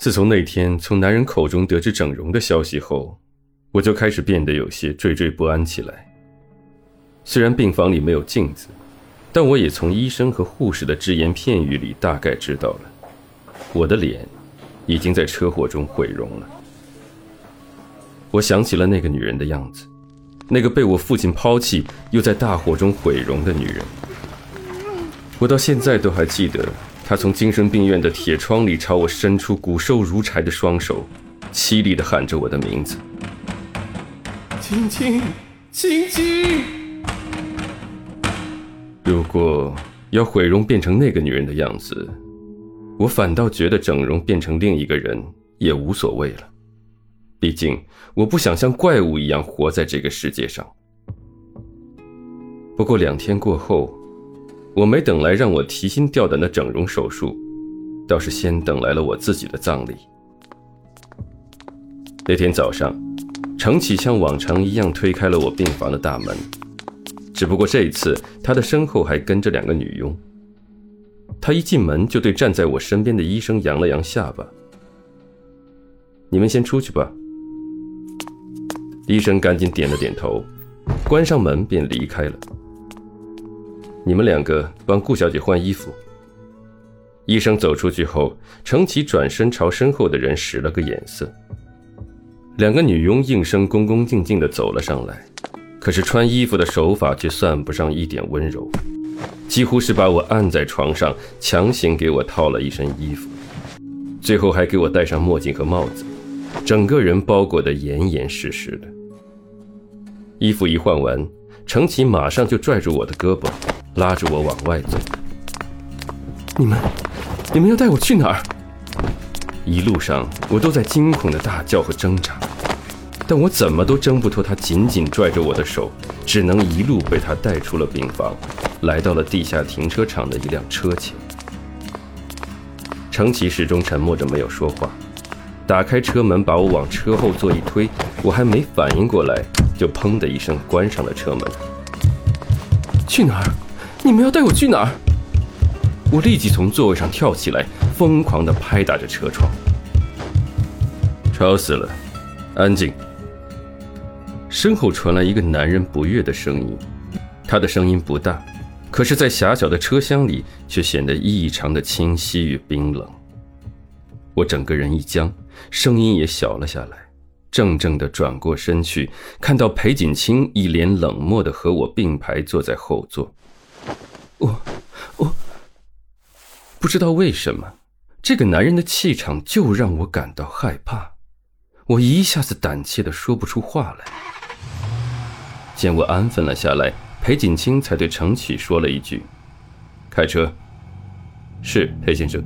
自从那天从男人口中得知整容的消息后，我就开始变得有些惴惴不安起来。虽然病房里没有镜子，但我也从医生和护士的只言片语里大概知道了，我的脸已经在车祸中毁容了。我想起了那个女人的样子，那个被我父亲抛弃又在大火中毁容的女人。我到现在都还记得。他从精神病院的铁窗里朝我伸出骨瘦如柴的双手，凄厉地喊着我的名字：“青青，青青。”如果要毁容变成那个女人的样子，我反倒觉得整容变成另一个人也无所谓了。毕竟我不想像怪物一样活在这个世界上。不过两天过后。我没等来让我提心吊胆的整容手术，倒是先等来了我自己的葬礼。那天早上，程启像往常一样推开了我病房的大门，只不过这一次他的身后还跟着两个女佣。他一进门就对站在我身边的医生扬了扬下巴：“你们先出去吧。”医生赶紧点了点头，关上门便离开了。你们两个帮顾小姐换衣服。医生走出去后，程启转身朝身后的人使了个眼色。两个女佣应声恭恭敬敬地走了上来，可是穿衣服的手法却算不上一点温柔，几乎是把我按在床上，强行给我套了一身衣服，最后还给我戴上墨镜和帽子，整个人包裹得严严实实的。衣服一换完，程启马上就拽住我的胳膊。拉着我往外走。你们，你们要带我去哪儿？一路上我都在惊恐的大叫和挣扎，但我怎么都挣不脱他紧紧拽着我的手，只能一路被他带出了病房，来到了地下停车场的一辆车前。程奇始终沉默着没有说话，打开车门把我往车后座一推，我还没反应过来，就砰的一声关上了车门。去哪儿？你们要带我去哪儿？我立即从座位上跳起来，疯狂地拍打着车窗。吵死了！安静！身后传来一个男人不悦的声音，他的声音不大，可是，在狭小的车厢里却显得异常的清晰与冰冷。我整个人一僵，声音也小了下来，怔怔地转过身去，看到裴锦清一脸冷漠地和我并排坐在后座。我，我不知道为什么，这个男人的气场就让我感到害怕，我一下子胆怯的说不出话来。见我安分了下来，裴锦清才对程启说了一句：“开车。”是裴先生。